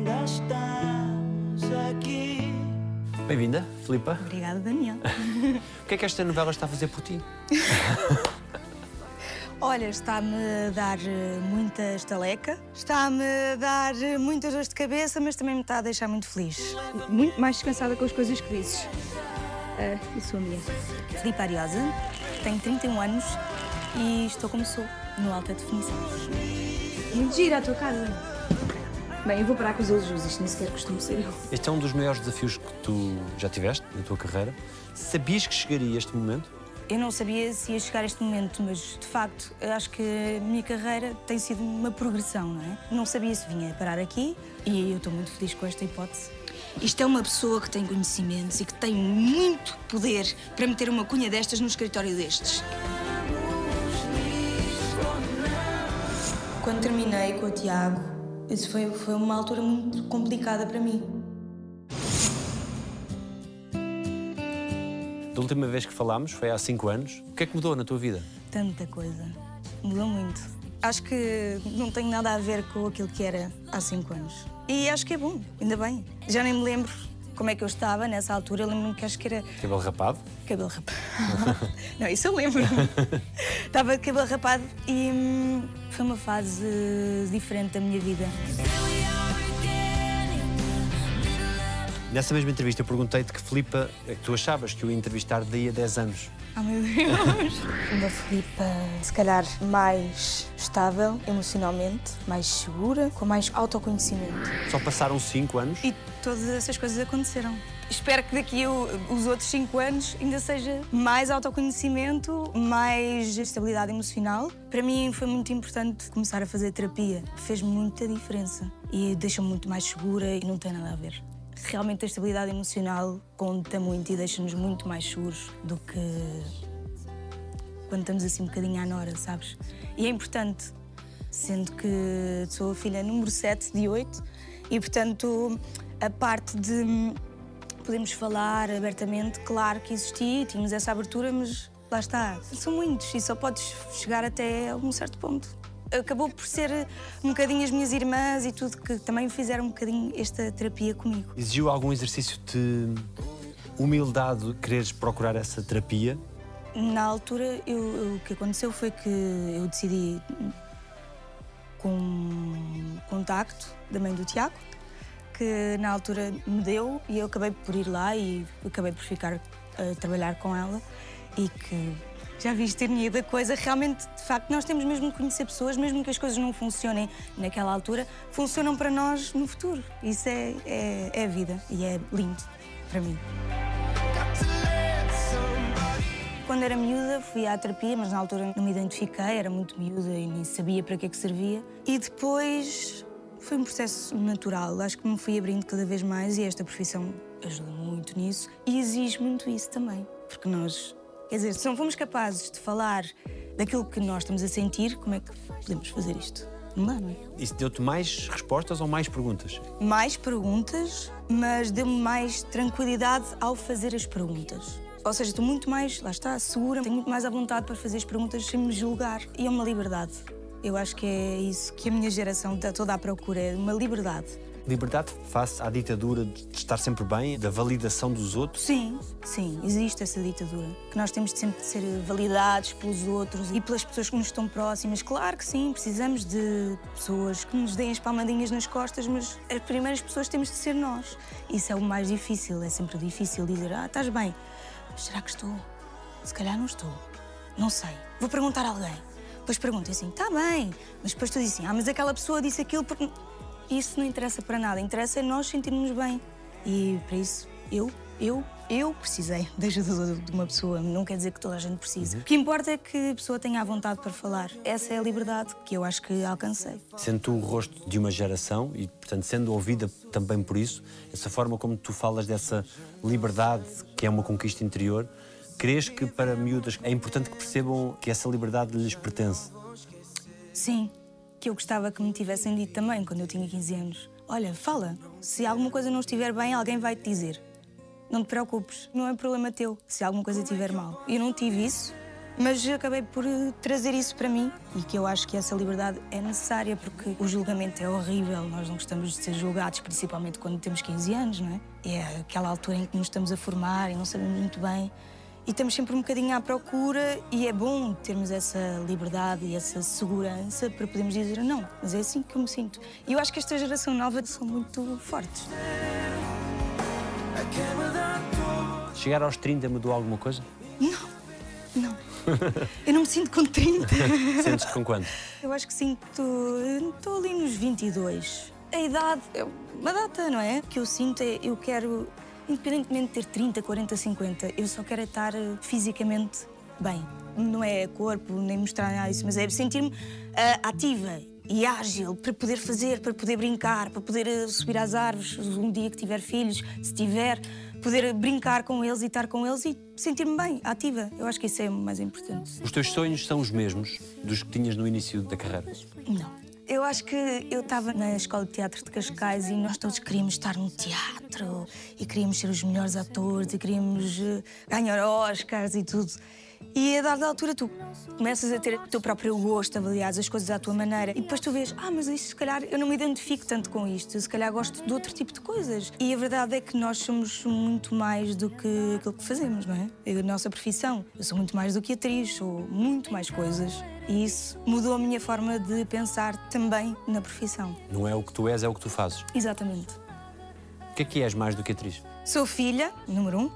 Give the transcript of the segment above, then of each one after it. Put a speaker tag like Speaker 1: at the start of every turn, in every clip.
Speaker 1: ainda estamos aqui.
Speaker 2: Bem-vinda, Filipa.
Speaker 3: Obrigada, Daniel.
Speaker 2: O que é que esta novela está a fazer por ti?
Speaker 3: Olha, está-me a dar eh, muita estaleca, está-me a dar eh, muitas dores de cabeça, mas também me está a deixar muito feliz.
Speaker 4: Muito mais descansada com as coisas que dizes. Ah, e sua mulher?
Speaker 3: Filipe Ariosa, tenho 31 anos e estou como sou, no alta definição.
Speaker 4: Muito gira a tua casa. Bem, eu vou parar com os elogios, isto nem sequer costumo ser eu.
Speaker 2: Este é um dos maiores desafios que tu já tiveste na tua carreira. Sabias que chegaria este momento?
Speaker 3: Eu não sabia se ia chegar a este momento, mas de facto acho que a minha carreira tem sido uma progressão, não é? Não sabia se vinha parar aqui e eu estou muito feliz com esta hipótese.
Speaker 5: Isto é uma pessoa que tem conhecimentos e que tem muito poder para meter uma cunha destas no escritório destes.
Speaker 3: Quando terminei com o Tiago, isso foi, foi uma altura muito complicada para mim.
Speaker 2: Da última vez que falámos, foi há 5 anos. O que é que mudou na tua vida?
Speaker 3: Tanta coisa. Mudou muito. Acho que não tem nada a ver com aquilo que era há cinco anos. E acho que é bom, ainda bem. Já nem me lembro como é que eu estava nessa altura. Lembro-me que acho que era
Speaker 2: Cabelo rapado?
Speaker 3: cabelo rapado. não, isso eu lembro. estava de cabelo rapado e hum, foi uma fase diferente da minha vida.
Speaker 2: Nessa mesma entrevista, eu perguntei-te que Filipa é que tu achavas que eu ia entrevistar daí a 10 anos.
Speaker 3: Oh meu Deus! Uma Filipa, se calhar, mais estável emocionalmente, mais segura, com mais autoconhecimento.
Speaker 2: Só passaram 5 anos.
Speaker 3: E todas essas coisas aconteceram. Espero que daqui a- os outros cinco anos ainda seja mais autoconhecimento, mais estabilidade emocional. Para mim foi muito importante começar a fazer terapia. Fez muita diferença e deixa-me muito mais segura e não tem nada a ver. Realmente a estabilidade emocional conta muito e deixa-nos muito mais seguros do que quando estamos assim um bocadinho à nora, sabes? E é importante, sendo que sou a filha número 7 de 8 e, portanto, a parte de hum, podermos falar abertamente, claro que existia, tínhamos essa abertura, mas lá está, são muitos e só podes chegar até um certo ponto. Acabou por ser um bocadinho as minhas irmãs e tudo que também fizeram um bocadinho esta terapia comigo.
Speaker 2: Exigiu algum exercício de humildade quereres procurar essa terapia?
Speaker 3: Na altura, eu- eu- o que aconteceu foi que eu decidi, com um contacto da mãe do Tiago, que na altura me deu e eu acabei por ir lá e acabei por ficar a trabalhar com ela e que já viste a ironia da coisa, realmente, de facto, nós temos mesmo de conhecer pessoas, mesmo que as coisas não funcionem naquela altura, funcionam para nós no futuro. Isso é, é, é a vida e é lindo para mim. Quando era miúda, fui à terapia, mas na altura não me identifiquei, era muito miúda e nem sabia para que é que servia. E depois foi um processo natural. Acho que me fui abrindo cada vez mais e esta profissão ajuda muito nisso e exige muito isso também. Porque nós, quer dizer, se não fomos capazes de falar daquilo que nós estamos a sentir, como é que podemos fazer isto? Não dá, não é?
Speaker 2: Isso deu-te mais respostas ou mais perguntas?
Speaker 3: mais perguntas, mas deu-me mais tranquilidade ao fazer as perguntas. Ou seja, estou muito mais, lá está, segura, tenho muito mais à vontade para fazer as perguntas sem me julgar. E é uma liberdade. Eu acho que é isso que a minha geração está toda à procura, é uma liberdade.
Speaker 2: Liberdade face à ditadura de estar sempre bem, da validação dos outros.
Speaker 3: Sim, sim, existe essa ditadura. Que nós temos de sempre de ser validados pelos outros e pelas pessoas que nos estão próximas. Claro que sim, precisamos de pessoas que nos deem as palmadinhas nas costas, mas as primeiras pessoas temos de ser nós. Isso é o mais difícil, é sempre difícil dizer, ah, estás bem. Mas será que estou? Se calhar não estou. Não sei. Vou perguntar a alguém. Depois pergunto assim, está bem. Mas depois tu dizes assim, ah, mas aquela pessoa disse aquilo porque... Isso não interessa para nada. Interessa é nós sentirmos bem. E para isso, eu, eu, eu precisei da ajuda de uma pessoa. Não quer dizer que toda a gente precise. O que importa é que a pessoa tenha a vontade para falar. Essa é a liberdade que eu acho que alcancei.
Speaker 2: Sendo tu o rosto de uma geração e, portanto, sendo ouvida também por isso, essa forma como tu falas dessa liberdade que é uma conquista interior, crees que para miúdas é importante que percebam que essa liberdade lhes pertence?
Speaker 3: Sim, que eu gostava que me tivessem dito também quando eu tinha 15 anos. Olha, fala. Se alguma coisa não estiver bem, alguém vai te dizer. Não te preocupes, não é problema teu se alguma coisa estiver mal. Eu não tive isso Mas acabei por eh, trazer isso para mim e que eu acho que essa liberdade é necessária porque o julgamento é horrível. Nós não gostamos de ser julgados, principalmente quando temos 15 anos, não é? É aquela altura em que nos estamos a formar e não sabemos muito bem. E estamos sempre um bocadinho à procura e é bom termos essa liberdade e essa segurança para podermos dizer não, mas é assim que eu me sinto. E eu acho que esta geração nova são muito fortes.
Speaker 2: Chegar aos 30 mudou alguma coisa?
Speaker 3: Não, não. Eu não me sinto com 30.
Speaker 2: Sentes-te com quanto?
Speaker 3: Eu acho que sinto. Estou ali nos 22. A idade é uma data, não é? O que eu sinto é. Eu quero, independentemente de ter 30, 40, 50, eu só quero é estar eh, fisicamente bem. Não é corpo, nem mostrar nada disso, mas é sentir-me ah, ativa e ágil para poder fazer, para poder brincar, para poder eh, subir às árvores um dia que tiver filhos, se tiver, poder brincar com eles e estar com eles e sentir-me bem, ativa. Eu acho que isso é o mais importante.
Speaker 2: Os teus sonhos são os mesmos dos que tinhas no início da carreira?
Speaker 3: Não. Eu acho que eu estava na Escola de Teatro de Cascais e nós todos queríamos estar no teatro e queríamos ser os melhores atores e queríamos eh, ganhar Oscars e tudo. E a dada altura tu começas a ter o teu próprio gosto, avaliares as coisas à tua maneira e depois tu vês, ah, mas isso se calhar eu não me identifico tanto com isto, se calhar gosto de outro tipo de coisas. E a verdade é que nós somos muito mais do que aquilo que fazemos, não é? A nossa profissão. Eu sou muito mais do que atriz, sou muito mais coisas. E isso mudou a minha forma de pensar também na profissão.
Speaker 2: Não é o que tu és, é o que tu fazes.
Speaker 3: Exatamente.
Speaker 2: O que é que és mais do que atriz?
Speaker 3: Sou filha, número um.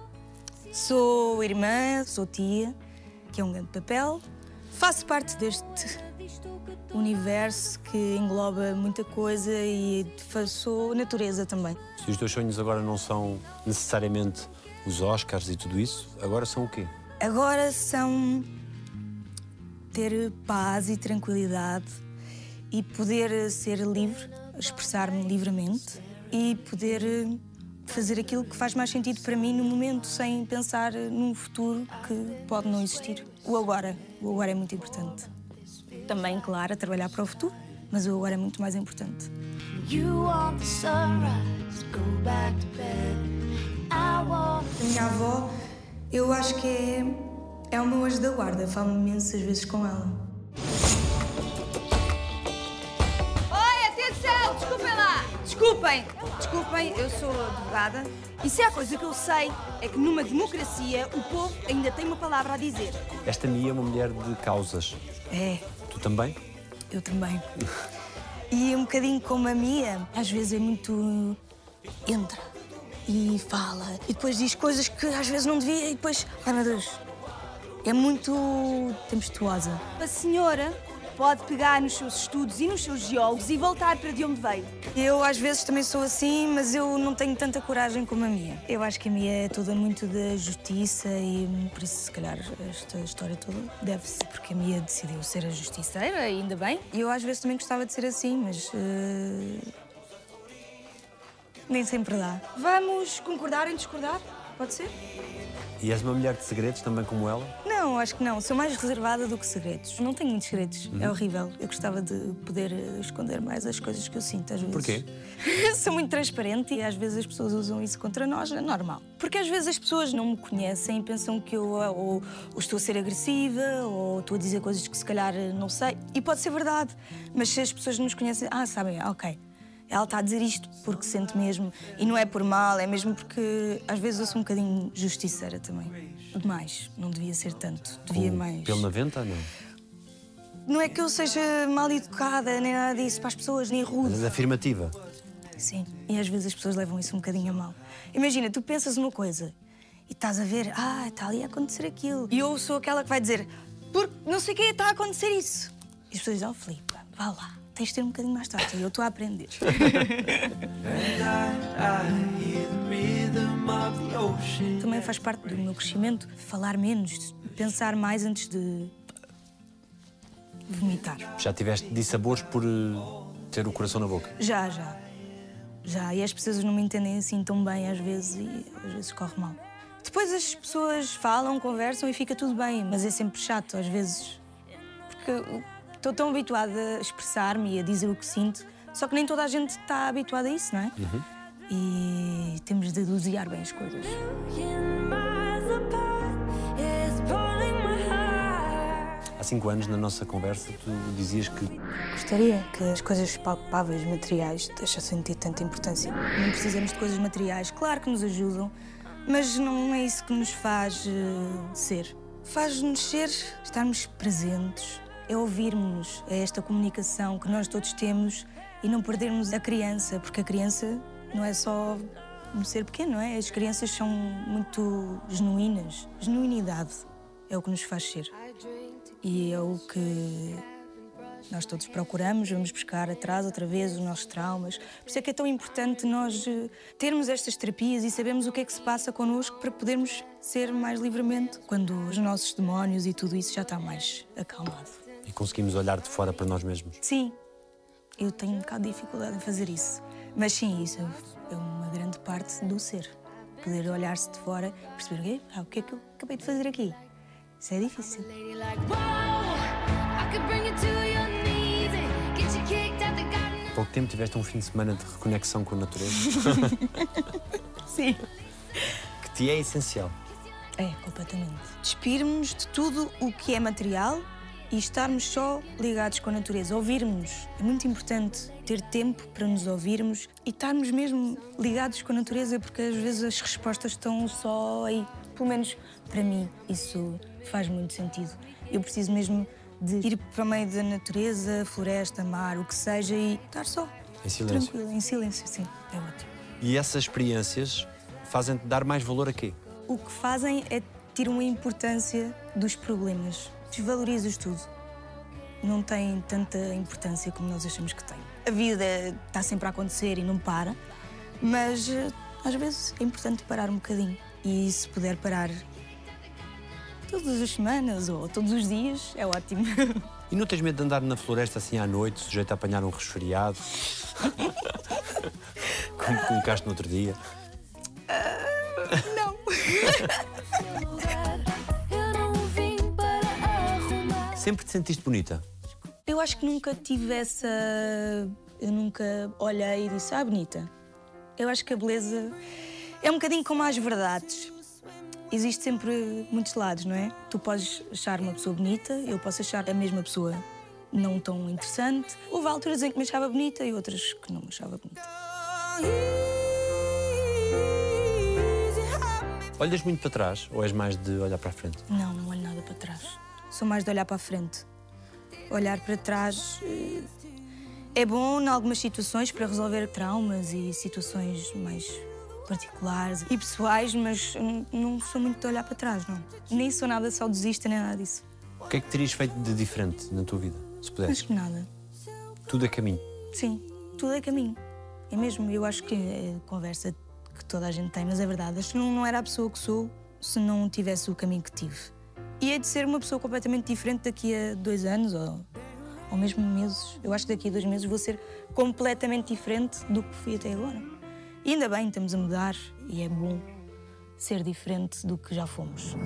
Speaker 3: Sou irmã, sou tia, que é um grande papel. Faço parte deste universo que engloba muita coisa e sou natureza também.
Speaker 2: Se os teus sonhos agora não são necessariamente os Oscars e tudo isso, agora são o quê?
Speaker 3: Agora são ter paz e tranquilidade e poder ser livre, expressar-me livremente e poder fazer aquilo que faz mais sentido para mim no momento, sem pensar num futuro que pode não existir. O agora. O agora é muito importante. Também, claro, trabalhar para o futuro, mas o agora é muito mais importante. A minha avó, eu acho que é, é o meu anjo da guarda. Falo imensas vezes com ela.
Speaker 6: Desculpem! Desculpem, eu sou advogada. E se há coisa que eu sei é que numa democracia o povo ainda tem uma palavra a dizer.
Speaker 2: Esta Mia é uma mulher de causas.
Speaker 3: É,
Speaker 2: Tu também?
Speaker 3: eu também. E um bocadinho como a Mia, às vezes é muito. entra e fala e depois diz coisas que às vezes não devia e depois. Ai meu Deus! É muito tempestuosa.
Speaker 6: A senhora pode pegar nos seus estudos e nos seus geólogos e voltar para de onde veio.
Speaker 3: Eu às vezes também sou assim, mas eu não tenho tanta coragem como a Mia. Eu acho que a Mia é toda muito da justiça e por isso, se calhar, esta história toda deve-se porque a Mia decidiu ser a justiceira, ainda bem. E eu às vezes também gostava de ser assim, mas. eh, nem sempre dá.
Speaker 6: Vamos concordar em discordar? Pode ser?
Speaker 2: E és uma mulher de segredos também como ela?
Speaker 3: Não, acho que não. Sou mais reservada do que segredos. Não tenho muitos segredos. É horrível. Eu gostava de poder eh, esconder mais as coisas que eu sinto às vezes.
Speaker 2: Porquê?
Speaker 3: Sou muito transparente e às vezes as pessoas usam isso contra nós. É normal. Porque às vezes as pessoas não me conhecem e pensam que eu ah, ou, ou estou a ser agressiva ou estou a dizer coisas que se calhar eh, não sei. E pode ser verdade. Mas se as pessoas não nos conhecem, ah, sabem, ok. Ela está a dizer isto porque sente mesmo. E não é por mal, é mesmo porque às vezes eu sou um bocadinho justiceira também. Demais. Não devia ser tanto. Devia
Speaker 2: Com
Speaker 3: mais.
Speaker 2: Pelo na venta, não?
Speaker 3: Não é que eu seja mal educada, nem nada disso para as pessoas, nem rude.
Speaker 2: Mas és afirmativa.
Speaker 3: Sim, e às vezes as pessoas levam isso um bocadinho a mal. Imagina, tu pensas uma coisa e estás a ver, ah, está ali a acontecer aquilo. E eu sou aquela que vai dizer, porque não sei o que está a acontecer isso. E as pessoas dizem, oh, Filipe, vá lá, tens de ter um bocadinho mais tarde. E eu estou a aprender. Também faz parte do meu crescimento falar menos, pensar mais antes de vomitar.
Speaker 2: Já tiveste dissabores por eh, ter o coração na boca?
Speaker 3: Já, já. Já. E as pessoas não me entendem assim tão bem às vezes e às vezes corre mal. Depois as pessoas falam, conversam e fica tudo bem, mas é sempre chato às vezes. Porque estou tão habituada a expressar-me e a dizer o que sinto, só que nem toda a gente está habituada a isso, não é? E temos de dosear bem as coisas.
Speaker 2: cinco anos, na nossa conversa, tu dizias que
Speaker 3: Gostaria que as coisas palpáveis, materiais, deixassem de ter tanta importância. Não precisamos de coisas materiais, claro que nos ajudam, mas não é isso que nos faz eh, ser. Faz-nos ser, estarmos presentes, é ouvirmos, esta comunicação que nós todos temos e não perdermos a criança, porque a criança não é só um ser pequeno, não é? As crianças são muito genuínas. Genuinidade é o que nos faz ser. E é o que nós todos procuramos, vamos buscar atrás outra vez os nossos traumas. Por isso é que é tão importante nós eh, termos estas terapias e sabermos o que é que se passa connosco para podermos ser mais livremente quando os nossos demónios e tudo isso já está mais acalmado.
Speaker 2: E conseguimos olhar de fora para nós mesmos.
Speaker 3: Sim, eu tenho um bocado de dificuldade em fazer isso. Mas sim, isso é uma grande parte do ser. Poder olhar-se de fora e perceber "Ei, ah, o que é que eu acabei de fazer aqui. Isso é difícil.
Speaker 2: Há pouco tempo tiveste um fim de semana de reconexão com a natureza,
Speaker 3: Sim.
Speaker 2: que te é essencial.
Speaker 3: É, completamente. Despirmos de tudo o que é material e estarmos só ligados com a natureza, ouvirmos. É muito importante ter tempo para nos ouvirmos e estarmos mesmo ligados com a natureza, porque às vezes as respostas estão só aí. Pelo menos para mim, isso faz muito sentido. Eu preciso mesmo de ir para o meio da natureza, floresta, mar, o que seja, e estar só.
Speaker 2: Em silêncio.
Speaker 3: Tranquilo, em silêncio, sim. É ótimo.
Speaker 2: E essas experiências fazem-te dar mais valor a quê?
Speaker 3: o que fazem é tirar uma importância dos problemas. Desvalorizas tudo. Não tem tanta importância como nós achamos que tem. A vida está sempre a acontecer e não para, mas eh, às vezes é importante parar um bocadinho. E se puder parar todas as semanas ou todos os dias, é ótimo.
Speaker 2: E não tens medo de andar na floresta assim à noite, sujeito a apanhar um resfriado? Como colocaste no outro dia?
Speaker 7: Eu
Speaker 2: Sempre te sentiste bonita?
Speaker 3: Eu acho que nunca tive essa. Eu nunca olhei e disse, ah, bonita. Eu acho que a beleza é um bocadinho como as verdades. Existe sempre muitos lados, não é? Tu podes achar uma pessoa bonita, eu posso achar a mesma pessoa não tão interessante. Houve alturas em que me achava bonita e outras que não me achava bonita.
Speaker 2: Olhas muito para trás ou és mais de olhar para a frente?
Speaker 3: Não, não olho nada para trás. Sou mais de olhar para a frente. Olhar para trás eh, é bom em algumas situações para resolver traumas e situações mais particulares e pessoais, mas não sou muito de olhar para trás, não. Nem sou nada saudosista, nem nada disso.
Speaker 2: O que é que terias feito de diferente na tua vida, se pudesses?
Speaker 3: Acho que nada.
Speaker 2: Tudo é caminho.
Speaker 3: Sim, tudo é caminho. É mesmo, eu acho que é conversa que toda a gente tem, mas é verdade. Acho que não, não era a pessoa que sou se não tivesse o caminho que tive. E é de ser uma pessoa completamente diferente daqui a dois anos ou, ou mesmo meses. Eu acho que daqui a dois meses vou ser completamente diferente do que fui até agora. E ainda bem, estamos a mudar e é bom ser diferente do que já fomos.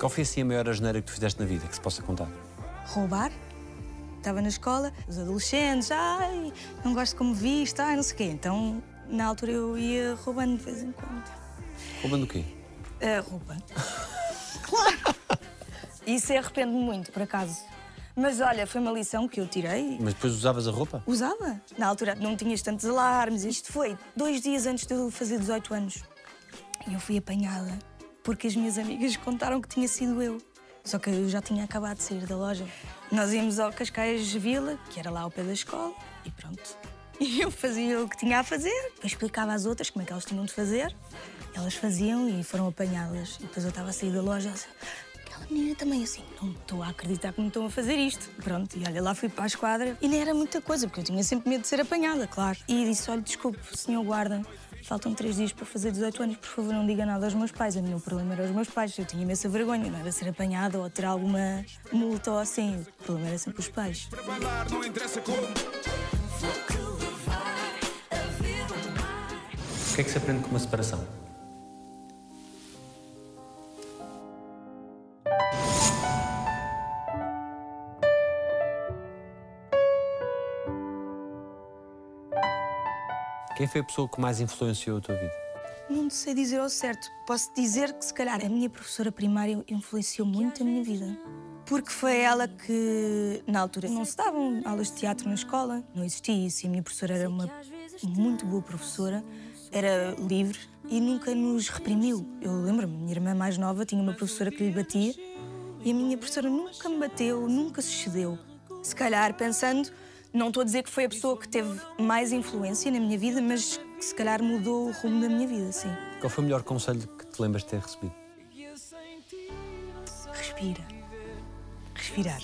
Speaker 2: Qual foi assim a maior asneira que tu fizeste na vida, que se possa contar?
Speaker 3: roubar. Estava na escola, os adolescentes, ai, não gosto como viste, ai, não sei o quê. Então, na altura, eu ia roubando de vez em quando.
Speaker 2: Roubando o quê?
Speaker 3: A roupa. claro! Isso arrependo-me muito, por acaso. Mas olha, foi uma lição que eu tirei.
Speaker 2: Mas depois usavas a roupa?
Speaker 3: Usava. Na altura não tinhas tantos alarmes. Isto foi dois dias antes de eu fazer 18 anos. E eu fui apanhada porque as minhas amigas contaram que tinha sido eu. Só que eu já tinha acabado de sair da loja. Nós íamos ao Cascais Vila, que era lá ao pé da escola, e pronto. E eu fazia o que tinha a fazer, depois explicava às outras como é que elas tinham de fazer. Elas faziam e foram apanhadas. E depois eu estava a sair da loja assim, aquela menina também assim, não estou a acreditar que me estão a fazer isto. Pronto, e olha, lá fui para a esquadra e nem era muita coisa, porque eu tinha sempre medo de ser apanhada, claro. E disse, olha, desculpe, senhor guarda, faltam três dias para fazer 18 anos, por favor não diga nada aos meus pais. O meu problema era os meus pais, eu tinha imensa vergonha, não era ser apanhada ou ter alguma multa ou assim. O problema era sempre os pais.
Speaker 2: O que é que se aprende com uma separação? Quem foi a pessoa que mais influenciou a tua vida?
Speaker 3: Não sei dizer ao certo. Posso dizer que, se calhar, a minha professora primária influenciou muito a minha vida. Porque foi ela que, na altura, não se davam aulas de teatro na escola, não existia isso. E a minha professora era uma muito boa professora, era livre e nunca nos reprimiu. Eu lembro-me, minha irmã mais nova tinha uma professora que lhe batia e a minha professora nunca me bateu, nunca se cedeu. Se calhar, pensando, não estou a dizer que foi a pessoa que teve mais influência na minha vida, mas que se calhar mudou o rumo da minha vida, sim.
Speaker 2: Qual foi o melhor conselho que te lembras de ter recebido?
Speaker 3: Respira. Respirar.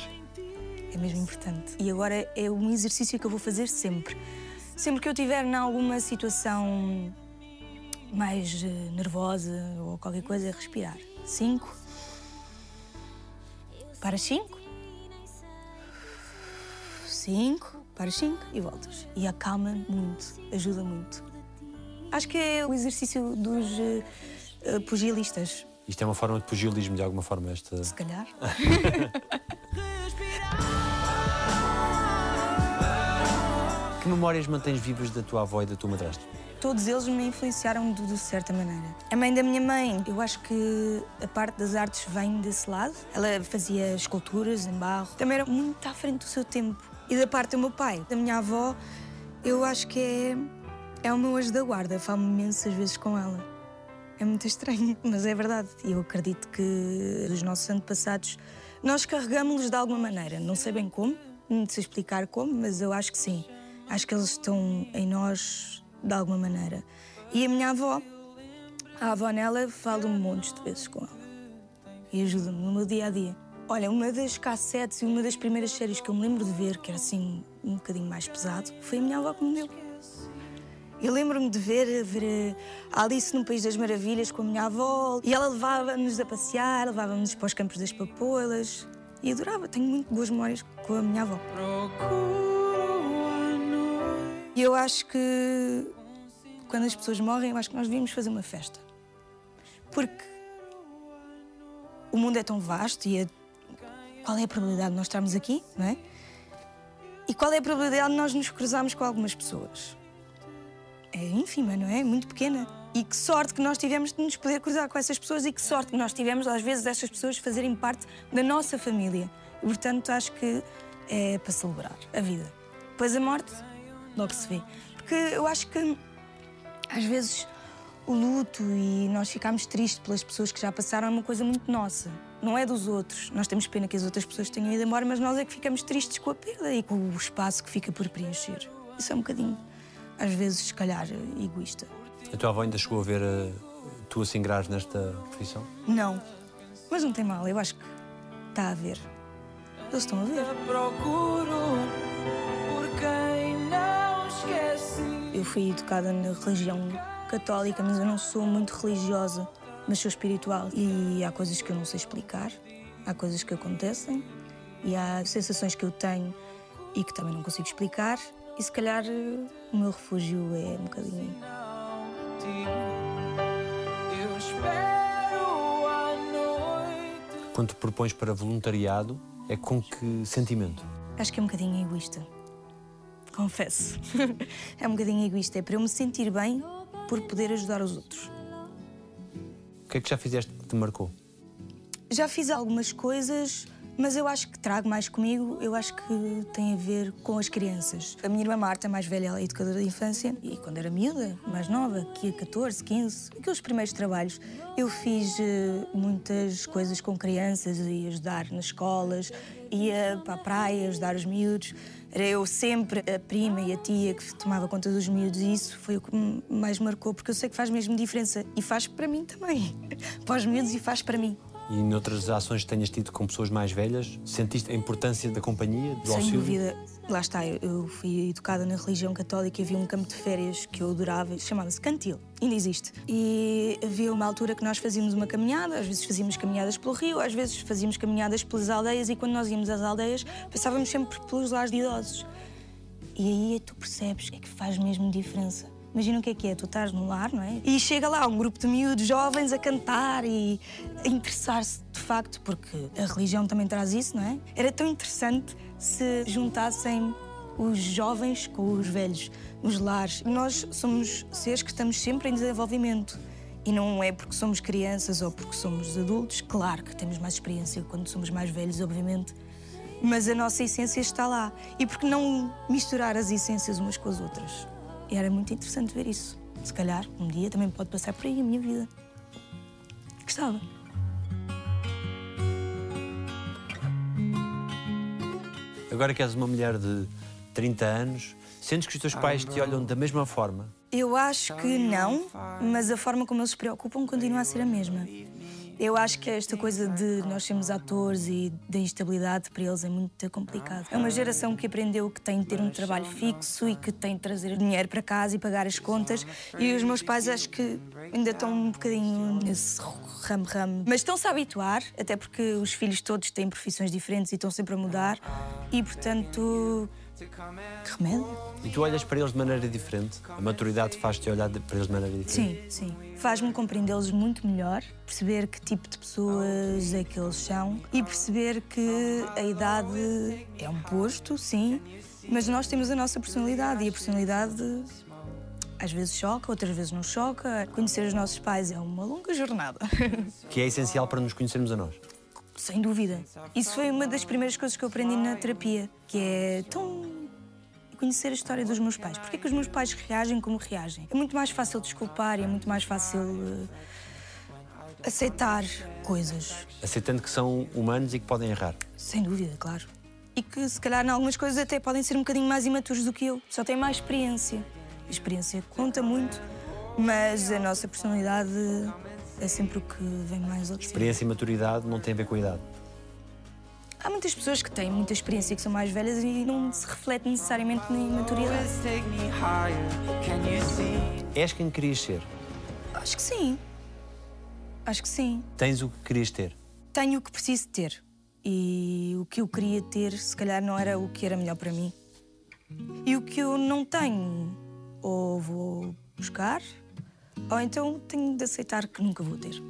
Speaker 3: É mesmo importante. E agora é um exercício que eu vou fazer sempre. Sempre que eu estiver em alguma situação mais eh, nervosa ou qualquer coisa, é respirar. Cinco. Para cinco. Cinco. Para cinco e voltas. E acalma muito, ajuda muito. Acho que é o exercício dos eh, pugilistas,
Speaker 2: Isto é uma forma de pugilismo, de alguma forma, esta...
Speaker 3: se calhar.
Speaker 2: Que memórias mantens vivas da tua avó e da tua madrasta?
Speaker 3: Todos eles me influenciaram de, de certa maneira. A mãe da minha mãe, eu acho que a parte das artes vem desse lado. Ela fazia esculturas em barro. Também era muito à frente do seu tempo. E da parte do meu pai, da minha avó, eu acho que é, é o meu anjo da guarda. Falo imensas vezes com ela. É muito estranho, mas é verdade. E eu acredito que os nossos antepassados, nós carregamos-los de alguma maneira. Não sei bem como, não sei explicar como, mas eu acho que sim. Acho que eles estão em nós de alguma maneira. E a minha avó, a avó nela, falo um monte de vezes com ela. E ajuda-me no meu dia a dia. Olha, uma das cassetes e uma das primeiras séries que eu me lembro de ver, que era assim um bocadinho mais pesado, foi a minha avó que me deu. Eu lembro-me de ver, ver a Alice no País das Maravilhas com a minha avó e ela levava-nos a passear, levava-nos para os campos das papoilas e adorava. Tenho muito boas memórias com a minha avó. E eu acho que quando as pessoas morrem, eu acho que nós devíamos fazer uma festa. Porque o mundo é tão vasto e é- qual é a probabilidade de nós estarmos aqui, não é? E qual é a probabilidade de nós nos cruzarmos com algumas pessoas? É ínfima, não é? Muito pequena. E que sorte que nós tivemos de nos poder cruzar com essas pessoas e que sorte que nós tivemos, às vezes, essas pessoas fazerem parte da nossa família. E, portanto, acho que é para celebrar a vida. Depois a morte, logo se vê. Porque eu acho que, às vezes, o luto e nós ficarmos tristes pelas pessoas que já passaram é uma coisa muito nossa. Não é dos outros. Nós temos pena que as outras pessoas tenham ido embora, mas nós é que ficamos tristes com a perda e com o espaço que fica por preencher. Isso é um bocadinho, às vezes, se calhar, egoísta.
Speaker 2: A tua avó ainda chegou a ver uh, tu assim graves nesta profissão?
Speaker 3: Não. Mas não tem mal, eu acho que está a ver. Eles estão a ver.
Speaker 1: Procuro
Speaker 3: Eu fui educada na religião católica, mas eu não sou muito religiosa, mas sou espiritual. E há coisas que eu não sei explicar, há coisas que acontecem e há sensações que eu tenho e que também não consigo explicar. E se calhar eh, o meu refúgio é um bocadinho.
Speaker 2: Quando te propões para voluntariado, é com que sentimento?
Speaker 3: Acho que é um bocadinho egoísta. Confesso. é um bocadinho egoísta. É para eu me sentir bem por poder ajudar os outros.
Speaker 2: O que é que já fizeste que te marcou?
Speaker 3: Já fiz algumas coisas, mas eu acho que trago mais comigo, eu acho que tem a ver com as crianças. A minha irmã Marta, mais velha, ela é educadora de infância, e quando era miúda, mais nova, que 14, 15, aqueles primeiros trabalhos, eu fiz eh, muitas coisas com crianças, ia ajudar nas escolas, ia para a praia, ajudar os miúdos. Era eu sempre a prima e a tia que tomava conta dos miúdos e isso foi o que me mais marcou, porque eu sei que faz mesmo diferença e faz para mim também. para os miúdos e faz para mim.
Speaker 2: E noutras ações que tenhas tido com pessoas mais velhas, sentiste a importância da companhia, do
Speaker 3: Sem
Speaker 2: auxílio?
Speaker 3: dúvida. Lá está, eu- fui educada na religião católica e havia um campo de férias que eu adorava, chamava-se Cantil, ainda existe. E havia uma altura que nós fazíamos uma caminhada, às vezes fazíamos caminhadas pelo rio, às vezes fazíamos caminhadas pelas aldeias e quando nós íamos às aldeias passávamos sempre pelos lares de idosos. E aí tu percebes que é que faz mesmo diferença. Imagina o que é que é, tu estás no lar, não é? E chega lá um grupo de miúdos jovens a cantar e a interessar-se de facto, porque a religião também traz isso, não é? Era tão interessante se juntassem os jovens com os velhos nos lares. Nós somos seres que estamos sempre em desenvolvimento E não é porque somos crianças ou porque somos adultos, claro que temos mais experiência quando somos mais velhos, obviamente, mas a nossa essência está lá. E por que não misturar as essências umas com as outras? E era muito interessante ver isso. Se calhar, um dia também pode passar por aí a minha vida. Gostava.
Speaker 2: Agora que és uma mulher de 30 anos, sentes que os teus pais te olham da mesma forma?
Speaker 3: Eu acho que não, mas a forma como eles se preocupam continua a ser a mesma. Eu acho que esta coisa de nós sermos atores e da instabilidade para eles é muito complicado. É uma geração que aprendeu que tem de ter um trabalho fixo e que tem de trazer dinheiro para casa e pagar as contas. E os meus pais acho que ainda estão um bocadinho nesse ramo-ramo. Mas estão-se a habituar, até porque os filhos todos têm profissões diferentes e estão sempre a mudar. E, portanto, que remédio?
Speaker 2: E tu olhas para eles de maneira diferente? A maturidade faz-te olhar para eles de maneira diferente?
Speaker 3: Sim, sim. Faz-me compreendê-los muito melhor, perceber que tipo de pessoas é que eles são e perceber que a idade é um posto, sim, mas nós temos a nossa personalidade e a personalidade às vezes choca, outras vezes não choca. Conhecer os nossos pais é uma longa jornada.
Speaker 2: Que é essencial para nos conhecermos a nós.
Speaker 3: Sem dúvida. Isso foi uma das primeiras coisas que eu aprendi na terapia, que é tão conhecer a história dos meus pais. Porquê que os meus pais reagem como reagem? É muito mais fácil desculpar e é muito mais fácil eh, aceitar coisas.
Speaker 2: Aceitando que são humanos e que podem errar.
Speaker 3: Sem dúvida, claro. E que se calhar em algumas coisas até podem ser um bocadinho mais imaturos do que eu. Só têm mais experiência. A experiência conta muito, mas a nossa personalidade é sempre o que vem mais ao.
Speaker 2: Experiência e maturidade não tem a ver com a idade.
Speaker 3: Há muitas pessoas que têm muita experiência e que são mais velhas e não se reflete necessariamente na maturidade.
Speaker 1: Take me higher. Can you see?
Speaker 2: És quem querias ser.
Speaker 3: Acho que sim. Acho que sim.
Speaker 2: Tens o que querias ter.
Speaker 3: Tenho o que preciso ter. E o que eu queria ter, se calhar, não era o que era melhor para mim. E o que eu não tenho, ou vou buscar, ou então tenho de aceitar que nunca vou ter.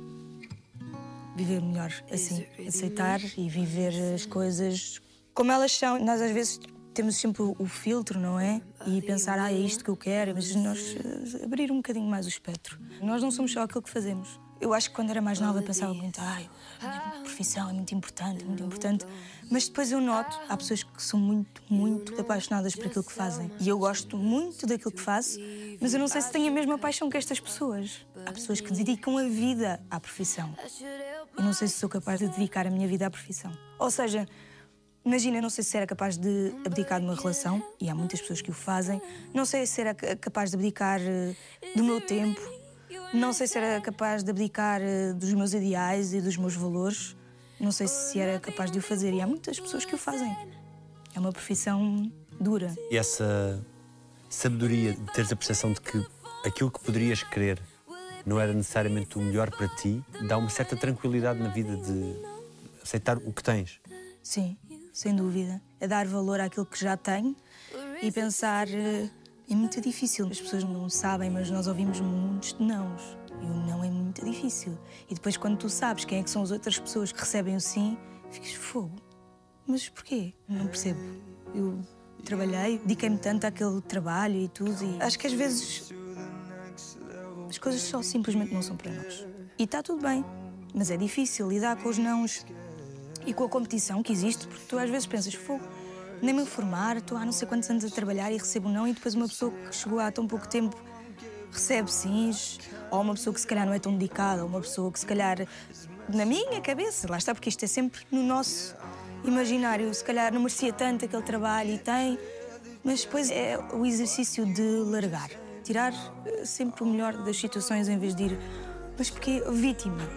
Speaker 3: Viver melhor assim. Aceitar e viver as coisas como elas são. Nós, às vezes, temos sempre o filtro, não é? E pensar, ah, é isto que eu quero, mas nós eh, abrir um bocadinho mais o espectro. Nós não somos só aquilo que fazemos. Eu acho que quando era mais nova pensava muito, ai, a minha profissão é muito importante, é muito importante. Mas depois eu noto, há pessoas que são muito, muito apaixonadas por aquilo que fazem. E eu gosto muito daquilo que faço, mas eu não sei se tenho a mesma paixão que estas pessoas. Há pessoas que dedicam a vida à profissão. E não sei se sou capaz de dedicar a minha vida à profissão. Ou seja, imagina, eu não sei se era capaz de abdicar de uma relação, e há muitas pessoas que o fazem. Não sei se era ca- capaz de abdicar eh, do meu tempo. Não sei se era capaz de abdicar eh, dos meus ideais e dos meus valores. Não sei se era capaz de o fazer. E há muitas pessoas que o fazem. É uma profissão dura.
Speaker 2: E essa sabedoria de teres a percepção de que aquilo que poderias querer não era necessariamente o melhor para ti, dá uma certa tranquilidade na vida de aceitar o que tens.
Speaker 3: Sim, sem dúvida. É dar valor àquilo que já tenho e pensar. eh, É muito difícil. As pessoas não sabem, mas nós ouvimos muitos de nãos. E o não é muito difícil. E depois, quando tu sabes quem é que são as outras pessoas que recebem o sim, ficas fogo. Mas porquê? Não percebo. Eu trabalhei, dediquei-me tanto àquele trabalho e tudo. E acho que às vezes as coisas só simplesmente não são para nós. E está tudo bem. Mas é difícil lidar com os nãos e com a competição que existe, porque tu às vezes pensas, fogo, nem me formar, estou há não sei quantos anos a trabalhar e recebo um não, e depois uma pessoa que chegou há tão pouco tempo recebe sims, ou uma pessoa que se calhar não é tão dedicada, ou uma pessoa que se calhar, na minha cabeça, lá está, porque isto é sempre no nosso imaginário, se calhar não merecia tanto aquele trabalho e tem, mas depois é o exercício de largar, tirar eh, sempre o melhor das situações em vez de ir, mas porque a vítima,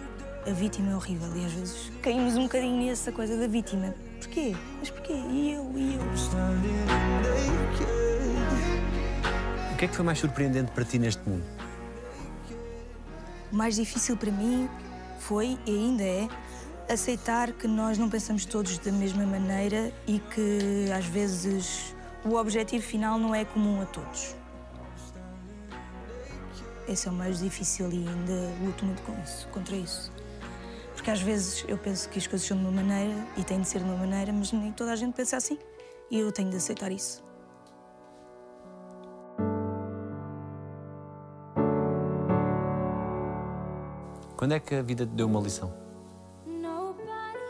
Speaker 3: a vítima é horrível e às vezes caímos um bocadinho nessa coisa da vítima. Porquê? Mas porquê? E eu, e eu?
Speaker 2: Que é que foi mais surpreendente para ti neste mundo?
Speaker 3: O mais difícil para mim foi e ainda é aceitar que nós não pensamos todos da mesma maneira e que às vezes o objetivo final não é comum a todos. Esse é o mais difícil e ainda luto muito com isso, contra isso. Porque às vezes eu penso que as coisas são de uma maneira e têm de ser de uma maneira, mas nem toda a gente pensa assim. E eu tenho de aceitar isso.
Speaker 2: Quando é que a vida te deu uma lição?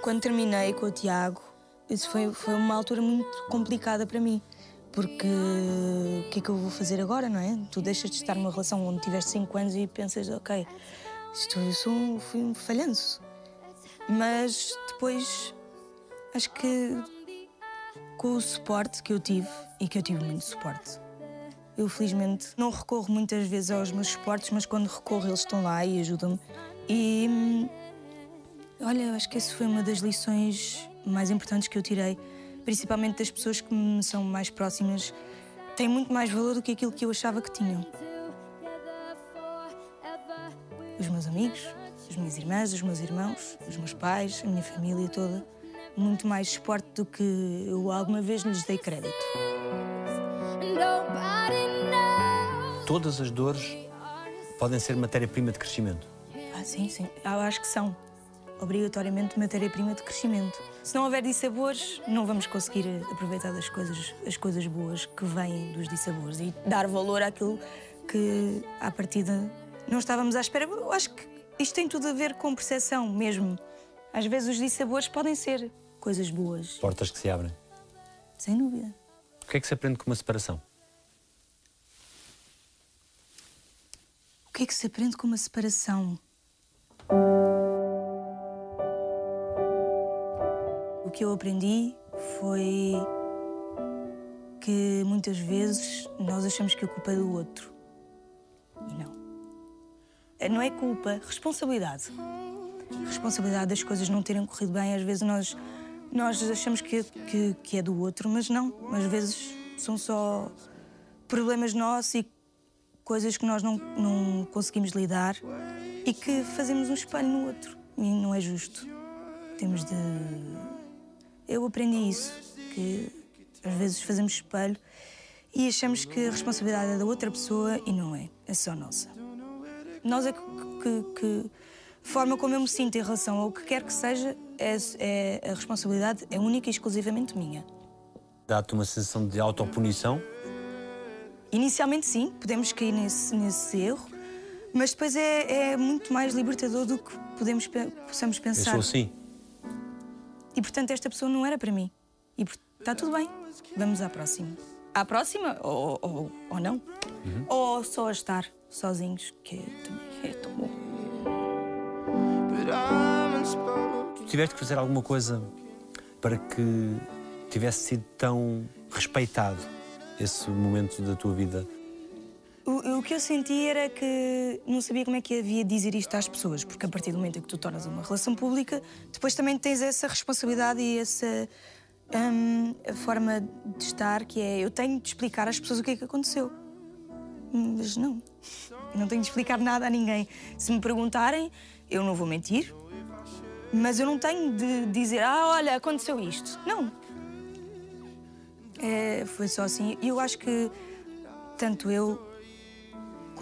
Speaker 3: Quando terminei com o Tiago, isso foi, foi uma altura muito complicada para mim. Porque o que é que eu vou fazer agora, não é? Tu deixas de estar numa relação onde tiveste 5 anos e pensas, ok, isto, eu sou, fui um falhanço. Mas depois, acho que com o suporte que eu tive, e que eu tive muito suporte, eu felizmente não recorro muitas vezes aos meus suportes, mas quando recorro eles estão lá e ajudam-me. E hum, Olha, eu acho que essa foi uma das lições mais importantes que eu tirei, principalmente das pessoas que me são mais próximas. Tem muito mais valor do que aquilo que eu achava que tinham. Os meus amigos, as minhas irmãs, os meus irmãos, os meus pais, a minha família toda. Muito mais suporte do que eu alguma vez lhes dei crédito.
Speaker 2: Todas as dores podem ser matéria-prima de crescimento.
Speaker 3: Ah, sim, sim. Eu acho que são obrigatoriamente matéria-prima de crescimento. Se não houver dissabores, não vamos conseguir aproveitar das coisas, as coisas boas que vêm dos dissabores e dar valor àquilo que, à partida, não estávamos à espera. Eu acho que isto tem tudo a ver com percepção mesmo. Às vezes os dissabores podem ser coisas boas,
Speaker 2: Portas que se abrem.
Speaker 3: sem dúvida.
Speaker 2: O que é que se aprende com uma separação?
Speaker 3: O que é que se aprende com uma separação? O que eu aprendi foi que muitas vezes nós achamos que a culpa é do outro. E não. Eh, Não é culpa, responsabilidade. Responsabilidade das coisas não terem corrido bem. Às vezes nós, nós achamos que, que, que é do outro, mas não. Às vezes são só problemas nossos e coisas que nós não, não conseguimos lidar e que fazemos um espelho no outro. E não é justo. Temos de. Eu aprendi isso, que às vezes fazemos espelho e achamos que a responsabilidade é da outra pessoa e não é, é só nossa. Nós é que, que, que a forma como eu me sinto em relação ao que quer que seja, é, é- a responsabilidade é única e exclusivamente minha.
Speaker 2: Dá-te uma sensação de autopunição?
Speaker 3: Inicialmente, sim, podemos cair nesse, nesse erro, mas depois é, é muito mais libertador do que podemos, possamos
Speaker 2: Eu
Speaker 3: pensar.
Speaker 2: sou assim.
Speaker 3: E portanto, esta pessoa não era para mim. E está tudo bem, vamos à próxima. À próxima, ou, ou, ou não. Ou só a estar sozinhos, que é, também é tão bom.
Speaker 2: Tu tiveste que fazer alguma coisa para que tivesse sido tão respeitado esse momento da tua vida?
Speaker 3: O, o que eu senti era que não sabia como é que havia de dizer isto às pessoas, porque a partir do momento em que tu tornas uma relação pública, depois também tens essa responsabilidade e essa hum, forma de estar, que é eu tenho de explicar às pessoas o que é que aconteceu. Mas não, não tenho de explicar nada a ninguém. Se me perguntarem, eu não vou mentir, mas eu não tenho de dizer, ah, olha, aconteceu isto. Não. É, foi só assim. E eu acho que tanto eu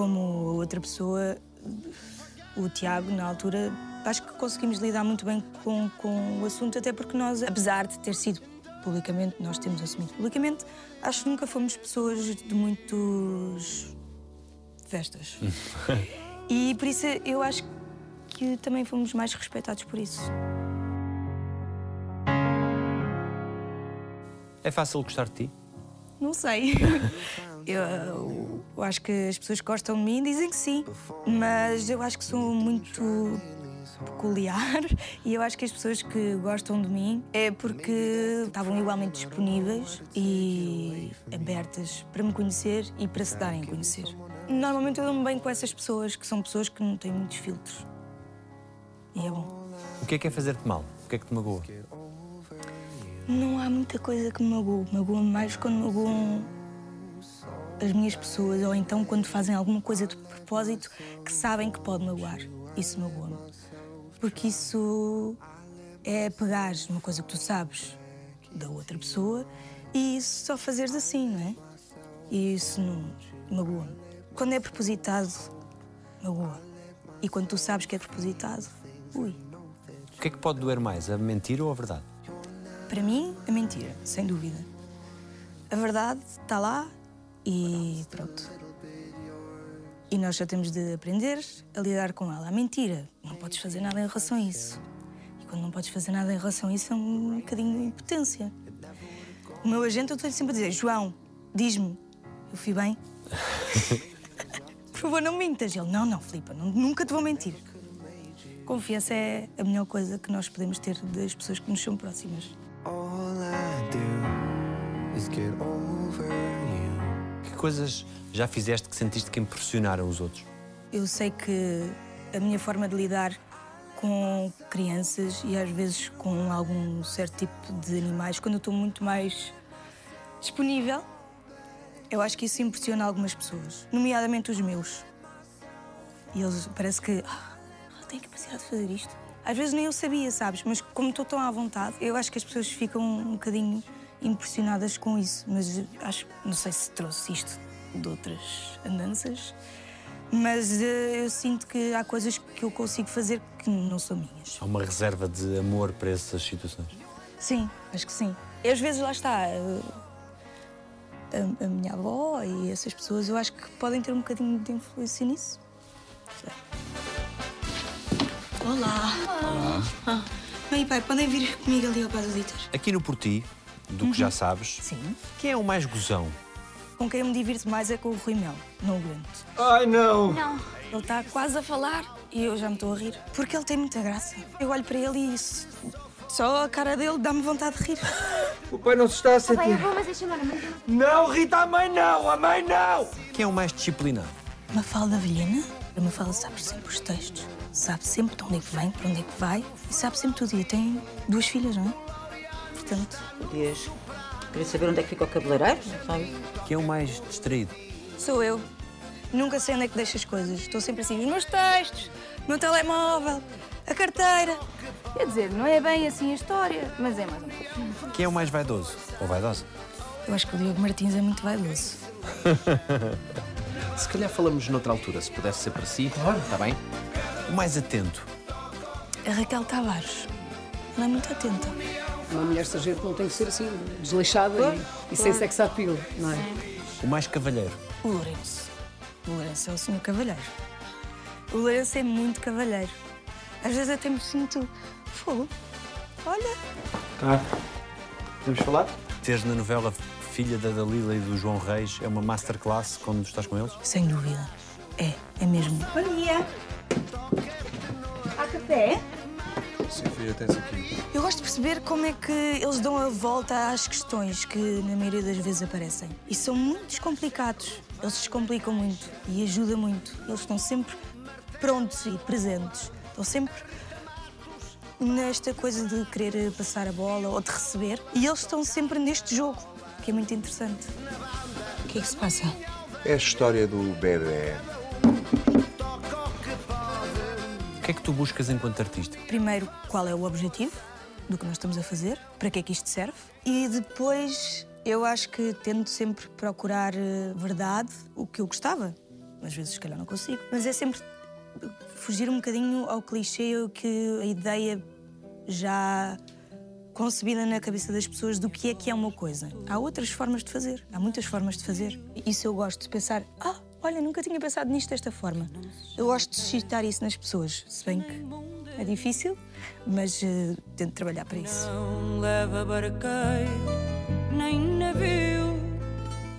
Speaker 3: como outra pessoa, o Tiago, na altura, acho que conseguimos lidar muito bem com, com o assunto, até porque nós, apesar de ter sido publicamente, nós temos assumido publicamente, acho que nunca fomos pessoas de muitos festas. e por isso eu acho que também fomos mais respeitados por isso.
Speaker 2: É fácil gostar de ti?
Speaker 3: Não sei. Eu, eu acho que as pessoas que gostam de mim dizem que sim, mas eu acho que sou muito peculiar e eu acho que as pessoas que gostam de mim é porque estavam igualmente disponíveis e abertas para me conhecer e para se darem a conhecer. Normalmente eu dou-me bem com essas pessoas que são pessoas que não têm muitos filtros. E é bom.
Speaker 2: O que é que é fazer-te mal? O que é que te magoa?
Speaker 3: Não há muita coisa que me magoa. Magoa-me mais quando magoam as minhas pessoas ou então quando fazem alguma coisa de propósito que sabem que pode magoar. Isso magoa-me. Porque isso é pegares uma coisa que tu sabes da outra pessoa e isso só fazeres assim, não é? E isso não magoa-me. Quando é propositado, magoa. E quando tu sabes que é propositado, ui.
Speaker 2: O que é que pode doer mais, a mentira ou a verdade?
Speaker 3: Para mim, a mentira, sem dúvida. A verdade está lá e pronto. E nós só temos de aprender a lidar com ela. A mentira não podes fazer nada em relação a isso. E quando não podes fazer nada em relação a isso, é um bocadinho de impotência. O meu agente, eu estou sempre a dizer: João, diz-me, eu fui bem? Por favor, não mintas. Ele: Não, não, Filipa, não- nunca te vou mentir. Confiança é a melhor coisa que nós podemos ter das pessoas que nos são próximas.
Speaker 1: All I do is get over
Speaker 2: coisas já fizeste que sentiste que impressionaram os outros?
Speaker 3: Eu sei que a minha forma de lidar com crianças e às vezes com algum certo tipo de animais, quando eu estou muito mais disponível, eu acho que isso impressiona algumas pessoas, nomeadamente os meus. E eles parece que ah, tem capacidade de fazer isto. Às vezes nem eu sabia, sabes? Mas como estou tão à vontade, eu acho que as pessoas ficam um bocadinho impressionadas com isso. Mas acho, não sei se trouxe isto de outras andanças, mas eh, eu sinto que há coisas que eu consigo fazer que não são minhas.
Speaker 2: Há uma reserva de amor para essas situações?
Speaker 3: Sim, acho que sim. E às vezes lá está. eh, A, a minha avó e essas pessoas, eu acho que podem ter um bocadinho de influência nisso. Sei. Olá! Olá! mãe e pai, podem vir comigo ali ao Dieter?
Speaker 2: Aqui no Porti, do que já sabes,
Speaker 3: Sim.
Speaker 2: quem é o mais gozão?
Speaker 3: Com quem eu me divirto mais é com o Rui Mel, não o aguento.
Speaker 8: Ai, não!
Speaker 3: Ele está quase a falar e eu já me estou a rir. Porque ele tem muita graça. Eu olho para ele e isso, só a cara dele dá-me vontade de rir.
Speaker 8: O pai não se está a sentir.
Speaker 7: eu vou, mas deixa-me a mãe.
Speaker 8: Não, Rita, a mãe não! A mãe não!
Speaker 2: Quem é o mais disciplinado?
Speaker 3: Mafalda Vilhena, a Mafalda sabe sempre os textos, sabe sempre de onde é que vem, para onde é que vai e sabe sempre tudo. E tem duas filhas, não é? Portanto,
Speaker 9: Podias. Queria saber onde é que fica o cabeleireiro, sabe?
Speaker 2: Quem é o mais distraído?
Speaker 3: sou eu. Nunca sei onde é que deixo as coisas. Estou sempre assim, os meus textos, o meu telemóvel, a carteira.
Speaker 4: Quer dizer, não é bem assim a história, mas é mais ou menos.
Speaker 2: Quem é o mais vaidoso? Ou vaidosa?
Speaker 3: Eu acho que o Diogo Martins é muito vaidoso.
Speaker 10: Se calhar falamos noutra altura, se pudesse ser para si. Claro. Está bem?
Speaker 2: O mais atento?
Speaker 3: A Raquel Tavares. Ela é muito atenta.
Speaker 11: Uma mulher sargento não tem que ser assim, desleixada e, e sem sex appeal, não é?
Speaker 2: O mais cavalheiro?
Speaker 3: O Lourenço. O Lourenço é o senhor cavalheiro. O Lourenço é muito cavalheiro. Às vezes até me sinto fogo. Olha,
Speaker 8: Tá. Podemos falar?
Speaker 2: Teres na novela Filha da Dalila e do João Reis é uma masterclass quando estás com eles?
Speaker 3: sem dúvida. É, é mesmo.
Speaker 4: Bom dia! Há café?
Speaker 8: Aqui.
Speaker 3: Eu gosto de perceber como é que eles dão a volta às questões que na maioria das vezes aparecem. E são muito descomplicados. Eles descomplicam muito e ajuda muito. Eles estão sempre prontos e presentes. Estão sempre nesta coisa de querer passar a bola ou de receber. E eles estão sempre neste jogo, que é muito interessante. O que é que se passa?
Speaker 12: É a história do bebê.
Speaker 2: Que é que tu buscas enquanto artista?
Speaker 3: Primeiro, qual é o objetivo do que nós estamos a fazer, para que é que isto serve, e depois eu acho que tento sempre procurar eh, verdade, o que eu gostava. Às vezes, se calhar, não consigo, mas é sempre fugir um bocadinho ao clichê, o que a ideia já concebida na cabeça das pessoas do que é que é uma coisa. Há outras formas de fazer, há muitas formas de fazer. Isso eu gosto de pensar, ah, olha, nunca tinha pensado nisto desta forma. Eu gosto de suscitar isso nas pessoas, se bem que é difícil, mas eh, tento trabalhar para isso.
Speaker 1: Não leva barqueiro, nem navio.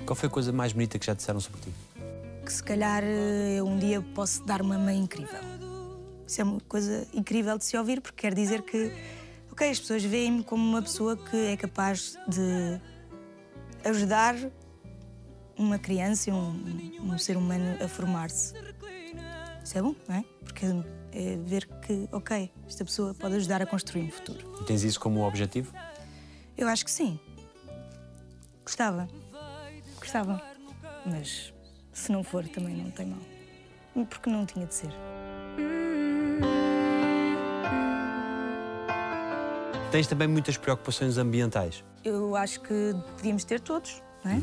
Speaker 2: Qual foi a coisa mais bonita que já disseram sobre ti?
Speaker 3: Que se calhar eh, eu um dia posso dar uma mãe incrível. Isso é uma coisa incrível de se ouvir, porque quer dizer que, ok, as pessoas veem-me como uma pessoa que é capaz de ajudar uma criança e um, um ser humano a formar-se. Isso é bom, não é? Porque é ver que, ok, esta pessoa pode ajudar a construir um futuro.
Speaker 2: E tens isso como objetivo?
Speaker 3: Eu acho que sim. Gostava. Gostava. Mas se não for, também não tem mal. Porque não tinha de ser.
Speaker 2: Tens também muitas preocupações ambientais.
Speaker 3: Eu acho que devíamos ter todos, não é?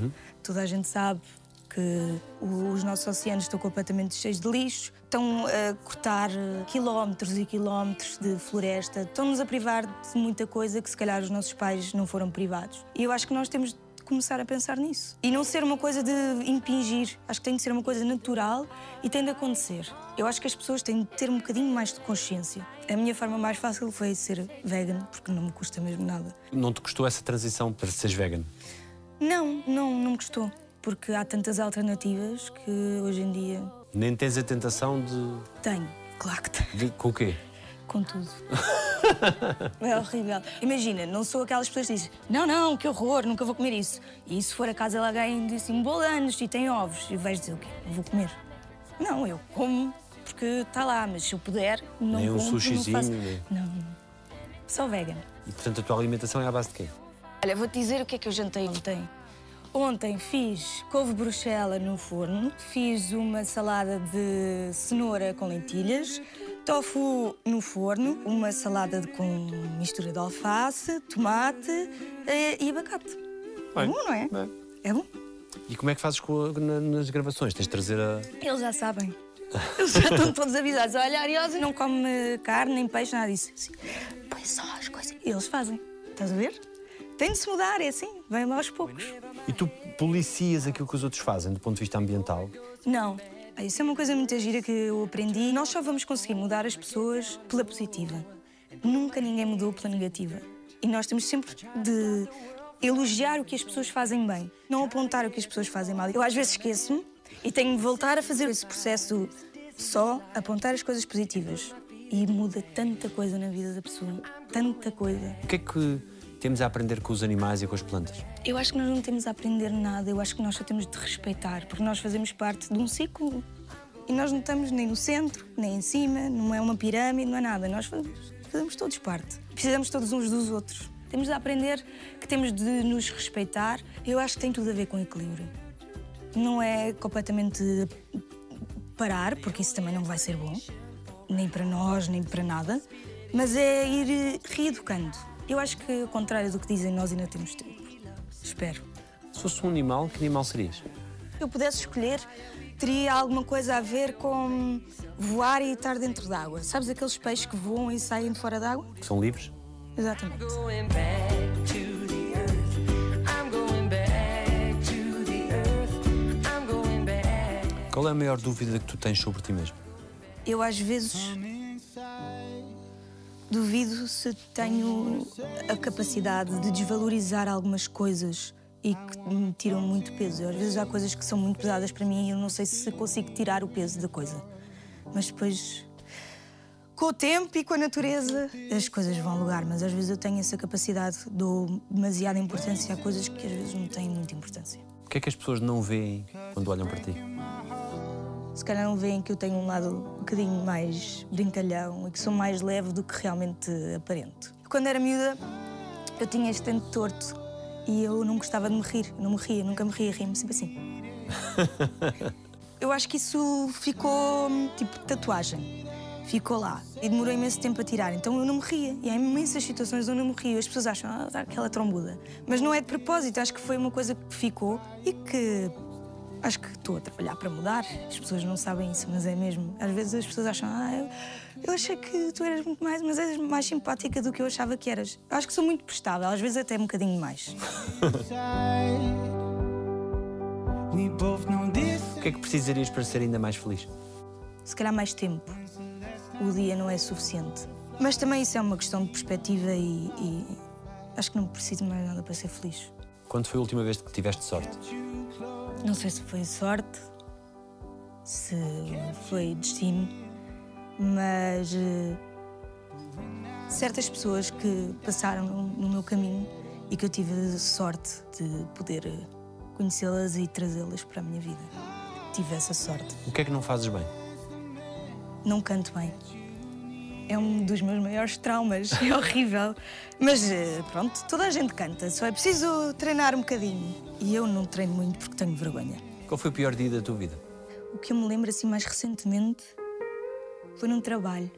Speaker 3: Toda a gente sabe que os nossos oceanos estão completamente cheios de lixo, estão a cortar eh, quilómetros e quilómetros de floresta, estão-nos a privar de muita coisa que se calhar os nossos pais não foram privados. E eu acho que nós temos de começar a pensar nisso. E não ser uma coisa de impingir. Acho que tem de ser uma coisa natural e tem de acontecer. Eu acho que as pessoas têm de ter um bocadinho mais de consciência. A minha forma mais fácil foi ser vegan, porque não me custa mesmo nada.
Speaker 2: Não te custou essa transição para seres vegan?
Speaker 3: Não, não, não gostou. Porque há tantas alternativas que hoje em dia
Speaker 2: Nem tens a tentação de.
Speaker 3: tenho. Claro que tenho.
Speaker 2: de com o quê?
Speaker 3: Com tudo. É horrível. Imagina, não sou aquelas pessoas que dizem não, não, que horror, nunca vou comer isso. E se for a casa de alguém e assim, um bolo de anos e tem ovos, e vais dizer o quê? Não vou comer. Não, eu como porque está lá, mas se eu puder, não
Speaker 2: Nem um
Speaker 3: como,
Speaker 2: sushizinho,
Speaker 3: não faço.
Speaker 2: nem-
Speaker 3: Não. Sou vegan.
Speaker 2: E portanto a tua alimentação é à base de quê?
Speaker 3: Olha, vou-te dizer o que é que eu jantei ontem. Ontem fiz couve bruxela no forno, fiz uma salada de cenoura com lentilhas, tofu no forno, uma salada de- com mistura de alface, tomate eh, e abacate. É
Speaker 2: Bem,
Speaker 3: bom, não é? É bom.
Speaker 2: E como é que fazes a- na- nas gravações? Tens de trazer a.
Speaker 3: Eles já sabem. Eles já estão todos avisados. Olha, Ariosa não come carne nem peixe, nada disso. Assim, põe só as coisas. Eles fazem. Estás a ver? Tem de se mudar, é assim. Vem aos poucos.
Speaker 2: E tu policias aquilo que os outros fazem do ponto de vista ambiental?
Speaker 3: Não. Ah, Isso é uma coisa muito gira que eu aprendi. Nós só vamos conseguir mudar as pessoas pela positiva. Nunca ninguém mudou pela negativa. E nós temos sempre de elogiar o que as pessoas fazem bem, não apontar o que as pessoas fazem mal. Eu às vezes esqueço-me e tenho de voltar a fazer esse processo só apontar as coisas positivas. E muda tanta coisa na vida da pessoa. Tanta coisa.
Speaker 2: O que é que temos a aprender com os animais e com as plantas?
Speaker 3: Eu acho que nós não temos a aprender nada, eu acho que nós só temos de respeitar, porque nós fazemos parte de um ciclo e nós não estamos nem no centro, nem em cima, não é uma pirâmide, não é nada. Nós fazemos, fazemos todos parte. Precisamos todos uns dos outros. Temos de aprender que temos de nos respeitar. Eu acho que tem tudo a ver com equilíbrio. Não é completamente parar, porque isso também não vai ser bom, nem para nós, nem para nada, mas é ir reeducando. Eu acho que, ao contrário do que dizem, nós ainda temos tempo. Espero.
Speaker 2: Se fosse um animal, que animal serias?
Speaker 3: Se eu pudesse escolher, teria alguma coisa a ver com voar e estar dentro d'água. Sabes aqueles peixes que voam e saem de fora d'água?
Speaker 2: Que são livres?
Speaker 3: Exatamente.
Speaker 2: Qual é a maior dúvida que tu tens sobre ti mesmo?
Speaker 3: Eu às vezes duvido se tenho a capacidade de desvalorizar algumas coisas e que me tiram muito peso. Às vezes há coisas que são muito pesadas para mim e eu não sei se consigo tirar o peso da coisa. Mas depois, com o tempo e com a natureza, as coisas vão lugar. Mas às vezes eu tenho essa capacidade, dou demasiada importância a coisas que às vezes não têm muita importância.
Speaker 2: O que é que as pessoas não veem quando olham para ti?
Speaker 3: Se calhar não veem que eu tenho um lado um bocadinho mais brincalhão e que sou mais leve do que realmente aparento. Quando era miúda, eu tinha este dente torto e eu não gostava de me rir. Eu não me ria, nunca me ria, ria-me sempre assim. Eu acho que isso ficou tipo tatuagem. Ficou lá. E demorou imenso tempo a tirar. Então eu não me ria. E há imensas situações onde eu não me rio. As pessoas acham, ah, dá aquela trombuda. Mas não é de propósito. Acho que foi uma coisa que ficou e que acho que estou a trabalhar para mudar. As pessoas não sabem isso, mas é mesmo. Às vezes as pessoas acham, ah, eu, eu achei que tu eras muito mais, mas és mais simpática do que eu achava que eras. Acho que sou muito prestável, às vezes até um bocadinho mais.
Speaker 2: O que é que precisarias para ser ainda mais feliz?
Speaker 3: Se calhar mais tempo. O dia não é suficiente. Mas também isso é uma questão de perspectiva e, e acho que não preciso mais nada para ser feliz.
Speaker 2: Quando foi a última vez que tiveste sorte?
Speaker 3: Não sei se foi sorte, se foi destino, mas eh, certas pessoas que passaram no, meu caminho e que eu tive sorte de poder eh, conhecê-las e trazê-las para a minha vida. Tive essa sorte.
Speaker 2: O que é que não fazes bem?
Speaker 3: Não canto bem. É um dos meus maiores traumas. É horrível. Mas eh, pronto, toda a gente canta, só é preciso treinar um bocadinho. E eu não treino muito porque tenho vergonha.
Speaker 2: Qual foi o pior dia da tua vida?
Speaker 3: O que eu me lembro assim mais recentemente foi num trabalho.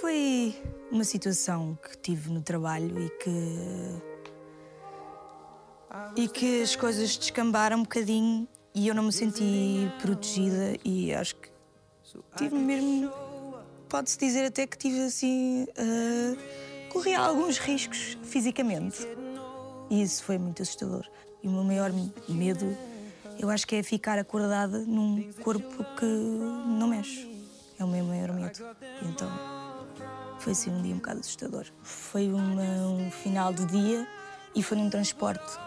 Speaker 3: Foi uma situação que tive no trabalho e que. e que as coisas descambaram um bocadinho e eu não me senti protegida e acho que tive mesmo. Pode-se dizer até que tive assim. ah, corri alguns riscos fisicamente. E isso foi muito assustador. E o meu maior medo, eu acho que é ficar acordada num corpo que não mexe. É o meu maior medo. E então foi assim um dia um bocado assustador. Foi uma- um final de dia e foi num transporte.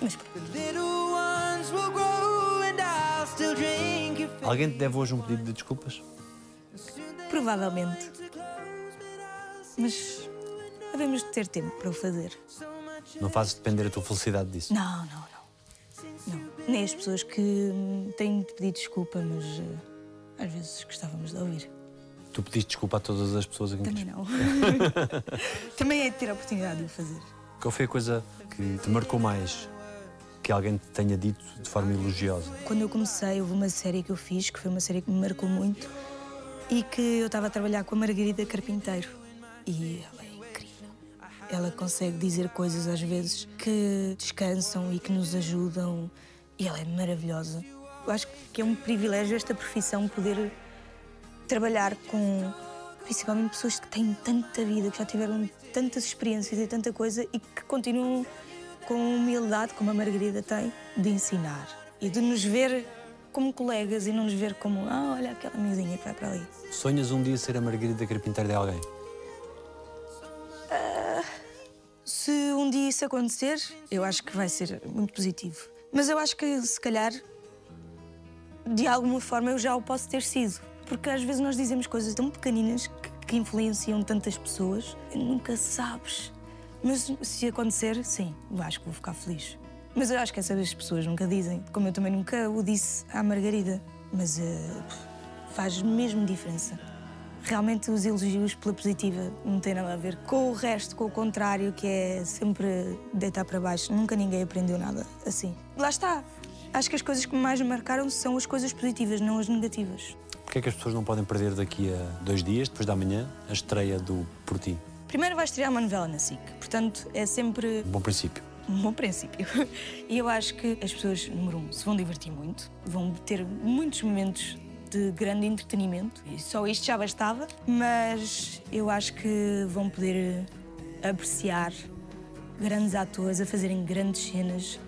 Speaker 3: Mas
Speaker 1: Little
Speaker 2: Alguém te deve hoje um pedido de desculpas?
Speaker 3: provavelmente. Mas havemos de ter tempo para o fazer.
Speaker 2: Não fazes depender a tua felicidade disso?
Speaker 3: Não, não, não. Não. Nem as pessoas que hum, têm de pedir desculpa, mas eh, às vezes gostávamos de ouvir.
Speaker 2: Tu pediste desculpa a todas as pessoas a quem
Speaker 3: Também não. Também é de ter a oportunidade de o fazer.
Speaker 2: Qual foi a coisa que te marcou mais que alguém te tenha dito de forma elogiosa?
Speaker 3: Quando eu comecei, houve uma série que eu fiz, que foi uma série que me marcou muito, e que eu estava a trabalhar com a Margarida Carpinteiro. E ela é incrível. Ela consegue dizer coisas às vezes que descansam e que nos ajudam, e ela é maravilhosa. Eu acho que é um privilégio esta profissão poder trabalhar com principalmente pessoas que têm tanta vida, que já tiveram tantas experiências e tanta coisa e que continuam com humildade, como a Margarida tem, de ensinar e de nos ver como colegas e não nos ver como, ah, olha aquela miudinha que vai para ali.
Speaker 2: Sonhas um dia ser a Margarida Carpinteira de alguém?
Speaker 3: Se um dia isso acontecer, eu acho que vai ser muito positivo. Mas eu acho que, se calhar, de alguma forma eu já o posso ter sido. Porque às vezes nós dizemos coisas tão pequeninas que, que influenciam tantas pessoas e nunca sabes. Mas se acontecer, sim, acho que vou ficar feliz. Mas eu acho que essas pessoas nunca dizem, como eu também nunca o disse à Margarida. Mas eh, faz mesmo diferença. Realmente os elogios pela positiva não têm nada a ver com o resto, com o contrário, que é sempre deitar para baixo. Nunca ninguém aprendeu nada assim. Lá está. Acho que as coisas que mais me marcaram são as coisas positivas, não as negativas.
Speaker 2: Porquê é que as pessoas não podem perder daqui a dois dias, depois da manhã, a estreia do Por Ti?
Speaker 3: Primeiro vai estrear uma novela na SIC, portanto é sempre
Speaker 2: Um bom princípio.
Speaker 3: um bom princípio. E eu acho que as pessoas, número um, se vão divertir muito, vão ter muitos momentos de grande entretenimento, e só isto já bastava, mas eu acho que vão poder apreciar grandes atores a fazerem grandes cenas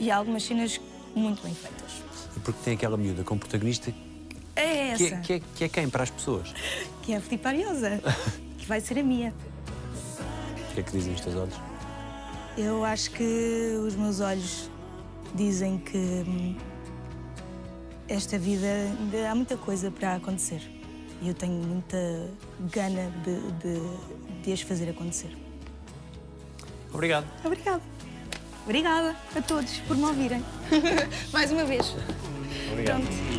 Speaker 3: e algumas cenas muito bem feitas.
Speaker 2: E porque tem aquela miúda como protagonista
Speaker 3: É essa,
Speaker 2: que é, que, é, que é quem para as pessoas?
Speaker 3: que é a Filipe Ariosa, que vai ser a minha.
Speaker 2: O que é que dizem os teus olhos?
Speaker 3: Eu acho que os meus olhos dizem que hum, esta vida ainda há muita coisa para acontecer. E eu tenho muita gana de, de, de as fazer acontecer.
Speaker 2: Obrigado.
Speaker 3: Obrigada. Obrigada a todos por me ouvirem. Mais uma vez.
Speaker 2: Obrigado.
Speaker 3: Pronto.